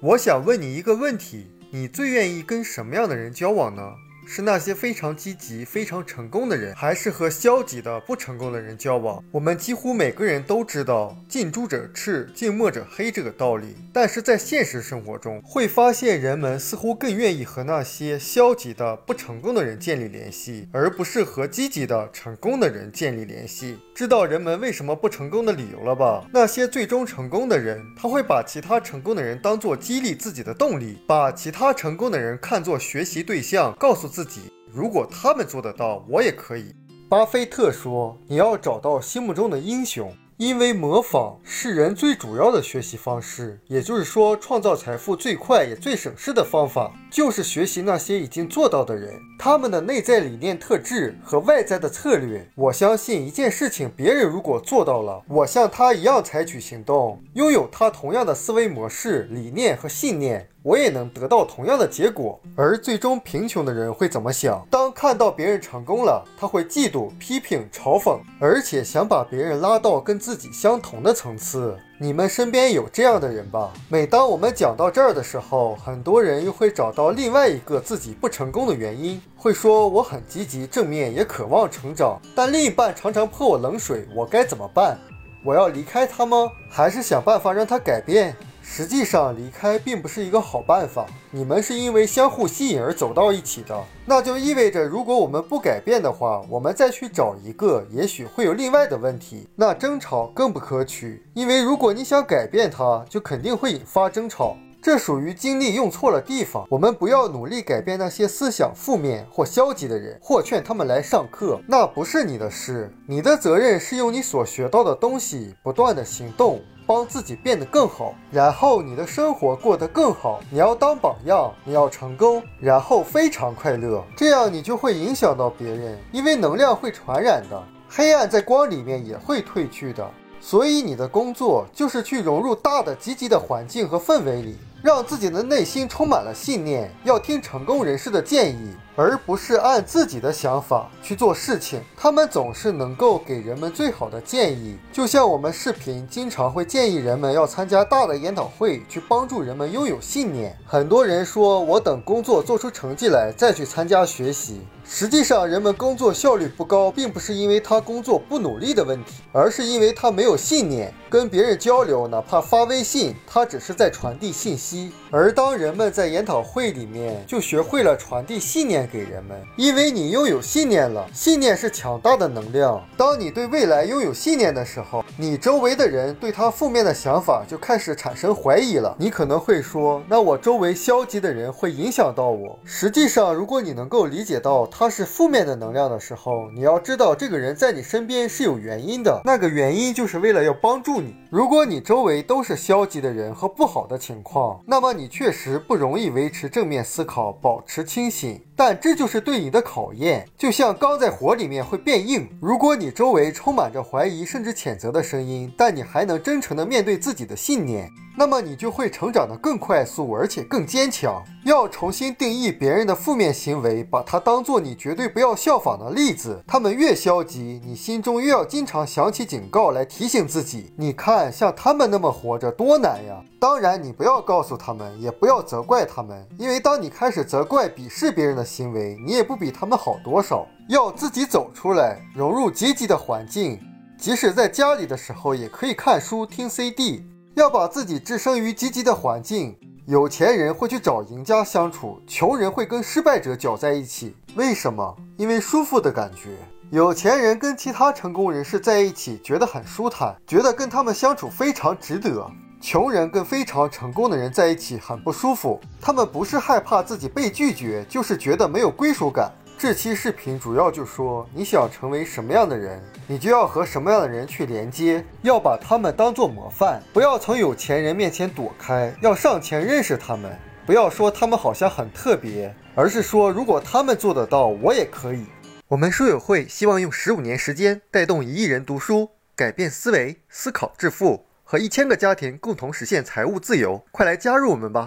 我想问你一个问题：你最愿意跟什么样的人交往呢？是那些非常积极、非常成功的人，还是和消极的、不成功的人交往？我们几乎每个人都知道“近朱者赤，近墨者黑”这个道理，但是在现实生活中，会发现人们似乎更愿意和那些消极的、不成功的人建立联系，而不是和积极的、成功的人建立联系。知道人们为什么不成功的理由了吧？那些最终成功的人，他会把其他成功的人当做激励自己的动力，把其他成功的人看作学习对象，告诉自。自己，如果他们做得到，我也可以。巴菲特说：“你要找到心目中的英雄。”因为模仿是人最主要的学习方式，也就是说，创造财富最快也最省事的方法，就是学习那些已经做到的人，他们的内在理念、特质和外在的策略。我相信一件事情，别人如果做到了，我像他一样采取行动，拥有他同样的思维模式、理念和信念，我也能得到同样的结果。而最终贫穷的人会怎么想？当看到别人成功了，他会嫉妒、批评、嘲讽，而且想把别人拉到跟自己相同的层次，你们身边有这样的人吧？每当我们讲到这儿的时候，很多人又会找到另外一个自己不成功的原因，会说我很积极正面，也渴望成长，但另一半常常泼我冷水，我该怎么办？我要离开他吗？还是想办法让他改变？实际上，离开并不是一个好办法。你们是因为相互吸引而走到一起的，那就意味着，如果我们不改变的话，我们再去找一个，也许会有另外的问题。那争吵更不可取，因为如果你想改变它，就肯定会引发争吵。这属于精力用错了地方。我们不要努力改变那些思想负面或消极的人，或劝他们来上课，那不是你的事。你的责任是用你所学到的东西，不断的行动。帮自己变得更好，然后你的生活过得更好。你要当榜样，你要成功，然后非常快乐，这样你就会影响到别人，因为能量会传染的。黑暗在光里面也会褪去的，所以你的工作就是去融入大的积极的环境和氛围里，让自己的内心充满了信念，要听成功人士的建议。而不是按自己的想法去做事情，他们总是能够给人们最好的建议。就像我们视频经常会建议人们要参加大的研讨会，去帮助人们拥有信念。很多人说我等工作做出成绩来再去参加学习。实际上，人们工作效率不高，并不是因为他工作不努力的问题，而是因为他没有信念。跟别人交流，哪怕发微信，他只是在传递信息。而当人们在研讨会里面就学会了传递信念。给人们，因为你拥有信念了，信念是强大的能量。当你对未来拥有信念的时候，你周围的人对他负面的想法就开始产生怀疑了。你可能会说，那我周围消极的人会影响到我。实际上，如果你能够理解到他是负面的能量的时候，你要知道这个人在你身边是有原因的，那个原因就是为了要帮助你。如果你周围都是消极的人和不好的情况，那么你确实不容易维持正面思考，保持清醒。但这就是对你的考验，就像钢在火里面会变硬。如果你周围充满着怀疑甚至谴责的声音，但你还能真诚地面对自己的信念。那么你就会成长得更快速，而且更坚强。要重新定义别人的负面行为，把它当做你绝对不要效仿的例子。他们越消极，你心中越要经常想起警告来提醒自己。你看，像他们那么活着多难呀！当然，你不要告诉他们，也不要责怪他们，因为当你开始责怪、鄙视别人的行为，你也不比他们好多少。要自己走出来，融入积极的环境，即使在家里的时候，也可以看书、听 CD。要把自己置身于积极的环境，有钱人会去找赢家相处，穷人会跟失败者搅在一起。为什么？因为舒服的感觉。有钱人跟其他成功人士在一起，觉得很舒坦，觉得跟他们相处非常值得。穷人跟非常成功的人在一起很不舒服，他们不是害怕自己被拒绝，就是觉得没有归属感。这期视频主要就说，你想成为什么样的人，你就要和什么样的人去连接，要把他们当做模范，不要从有钱人面前躲开，要上前认识他们，不要说他们好像很特别，而是说如果他们做得到，我也可以。我们书友会希望用十五年时间带动一亿人读书，改变思维，思考致富，和一千个家庭共同实现财务自由，快来加入我们吧！